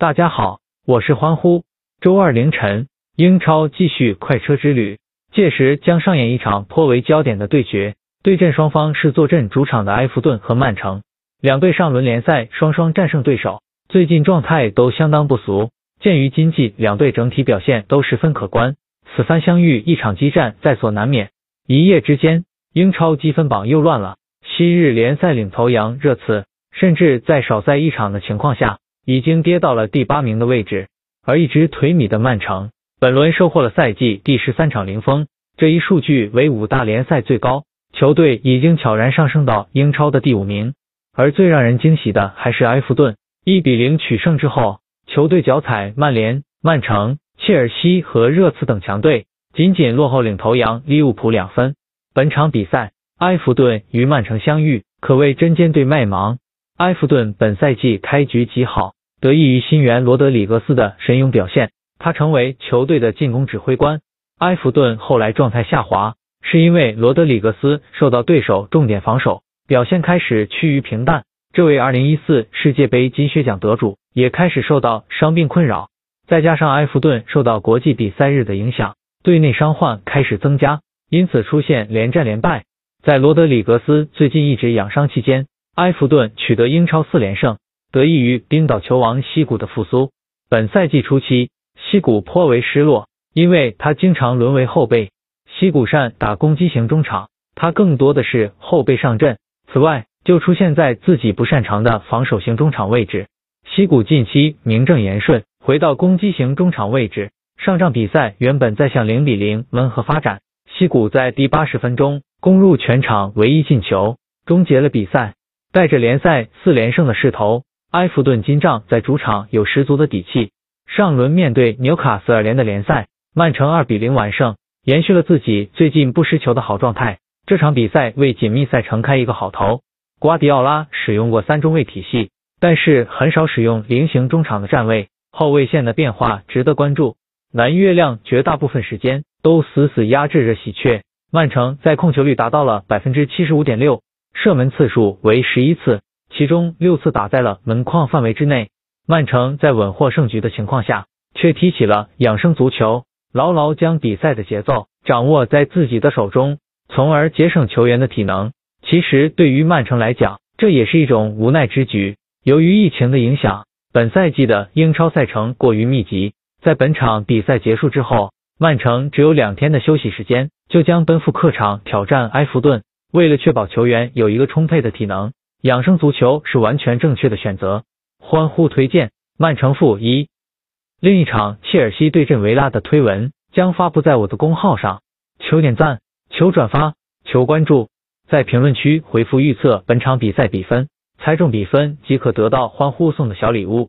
大家好，我是欢呼。周二凌晨，英超继续快车之旅，届时将上演一场颇为焦点的对决。对阵双方是坐镇主场的埃弗顿和曼城，两队上轮联赛双双战胜对手，最近状态都相当不俗。鉴于今季两队整体表现都十分可观，此番相遇一场激战在所难免。一夜之间，英超积分榜又乱了。昔日联赛领头羊热刺，甚至在少赛一场的情况下，已经跌到了第八名的位置。而一直颓靡的曼城，本轮收获了赛季第十三场零封，这一数据为五大联赛最高。球队已经悄然上升到英超的第五名。而最让人惊喜的还是埃弗顿，一比零取胜之后，球队脚踩曼联、曼城、切尔西和热刺等强队，仅仅落后领头羊利物浦两分。本场比赛。埃弗顿与曼城相遇，可谓针尖对麦芒。埃弗顿本赛季开局极好，得益于新援罗德里格斯的神勇表现，他成为球队的进攻指挥官。埃弗顿后来状态下滑，是因为罗德里格斯受到对手重点防守，表现开始趋于平淡。这位2014世界杯金靴奖得主也开始受到伤病困扰，再加上埃弗顿受到国际比赛日的影响，队内伤患开始增加，因此出现连战连败。在罗德里格斯最近一直养伤期间，埃弗顿取得英超四连胜，得益于冰岛球王西古的复苏。本赛季初期，西古颇为失落，因为他经常沦为后备。西古善打攻击型中场，他更多的是后备上阵。此外，就出现在自己不擅长的防守型中场位置。西古近期名正言顺回到攻击型中场位置。上仗比赛原本在向零比零温和发展，西古在第八十分钟。攻入全场唯一进球，终结了比赛。带着联赛四连胜的势头，埃弗顿金帐在主场有十足的底气。上轮面对纽卡斯尔联的联赛，曼城二比零完胜，延续了自己最近不失球的好状态。这场比赛为紧密赛程开一个好头。瓜迪奥拉使用过三中卫体系，但是很少使用菱形中场的站位，后卫线的变化值得关注。蓝月亮绝大部分时间都死死压制着喜鹊。曼城在控球率达到了百分之七十五点六，射门次数为十一次，其中六次打在了门框范围之内。曼城在稳获胜局的情况下，却踢起了养生足球，牢牢将比赛的节奏掌握在自己的手中，从而节省球员的体能。其实对于曼城来讲，这也是一种无奈之举。由于疫情的影响，本赛季的英超赛程过于密集，在本场比赛结束之后。曼城只有两天的休息时间，就将奔赴客场挑战埃弗顿。为了确保球员有一个充沛的体能，养生足球是完全正确的选择。欢呼推荐曼城负一。另一场切尔西对阵维拉的推文将发布在我的公号上，求点赞，求转发，求关注，在评论区回复预测本场比赛比分，猜中比分即可得到欢呼送的小礼物。